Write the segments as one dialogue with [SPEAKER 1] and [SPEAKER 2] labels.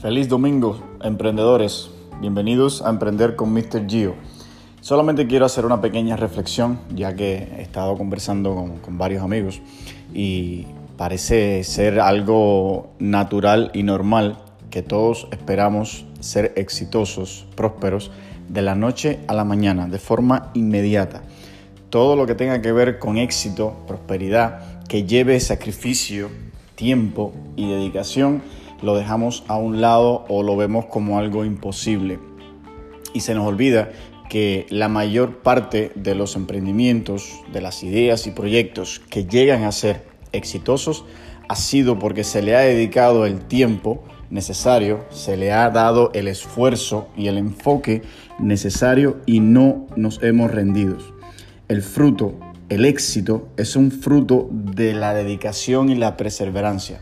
[SPEAKER 1] Feliz domingo, emprendedores. Bienvenidos a Emprender con Mr. Gio. Solamente quiero hacer una pequeña reflexión, ya que he estado conversando con, con, varios amigos y parece ser algo natural y normal que todos esperamos ser exitosos, prósperos, de la noche a la mañana, de forma inmediata. Todo lo que tenga que ver con éxito, prosperidad, que lleve sacrificio, tiempo y dedicación, lo dejamos a un lado o lo vemos como algo imposible. Y se nos olvida que la mayor parte de los emprendimientos, de las ideas y proyectos que llegan a ser exitosos ha sido porque se le ha dedicado el tiempo necesario, se le ha dado el esfuerzo y el enfoque necesario y no nos hemos rendido. El fruto, el éxito, es un fruto de la dedicación y la perseverancia.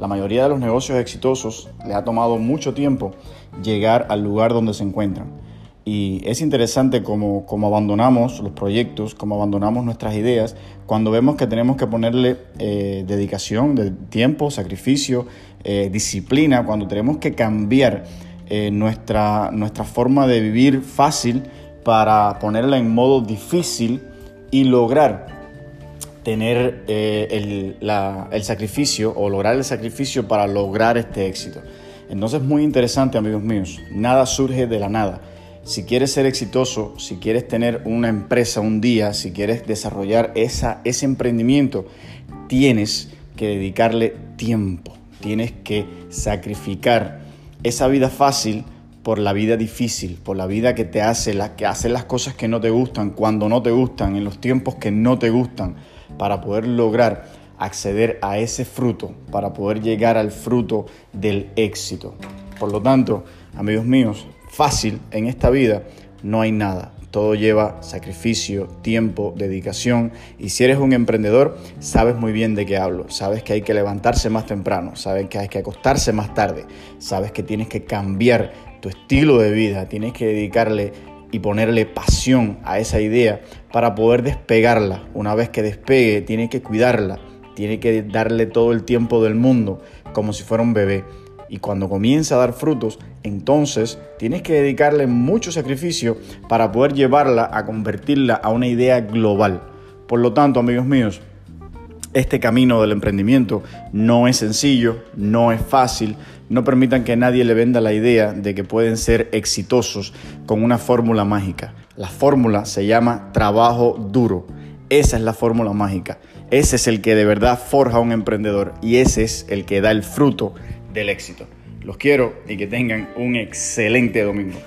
[SPEAKER 1] La mayoría de los negocios exitosos le ha tomado mucho tiempo llegar al lugar donde se encuentran. Y es interesante cómo, abandonamos los proyectos, cómo abandonamos nuestras ideas, cuando vemos que tenemos que ponerle eh, dedicación, de tiempo, sacrificio, eh, disciplina, cuando tenemos que cambiar eh, nuestra, nuestra forma de vivir fácil para ponerla en modo difícil y lograr tener eh, el, sacrificio o lograr el sacrificio para lograr este éxito. Entonces, muy interesante, amigos míos, nada surge de la nada. Si quieres ser exitoso, si quieres tener una empresa un día, si quieres desarrollar esa, ese emprendimiento, tienes que dedicarle tiempo, tienes que sacrificar esa vida fácil por la vida difícil, por la vida que te hace, la, que hace las cosas que no te gustan, cuando no te gustan, en los tiempos que no te gustan para poder lograr acceder a ese fruto, para poder llegar al fruto del éxito. Por lo tanto, amigos míos, fácil en esta vida no hay nada. Todo lleva sacrificio, tiempo, dedicación. Y si eres un emprendedor, sabes muy bien de qué hablo. Sabes que hay que levantarse más temprano, sabes que hay que acostarse más tarde, sabes que tienes que cambiar tu estilo de vida, tienes que dedicarle y ponerle pasión a esa idea para poder despegarla. Una vez que despegue, tiene que cuidarla, tiene que darle todo el tiempo del mundo como si fuera un bebé. Y cuando comienza a dar frutos, entonces tienes que dedicarle mucho sacrificio para poder llevarla a convertirla a una idea global. Por lo tanto, amigos míos, este camino del emprendimiento no es sencillo, no es fácil. No permitan que nadie le venda la idea de que pueden ser exitosos con una fórmula mágica. La fórmula se llama trabajo duro. Esa es la fórmula mágica. Ese es el que de verdad forja a un emprendedor y ese es el que da el fruto del éxito. Los quiero y que tengan un excelente domingo.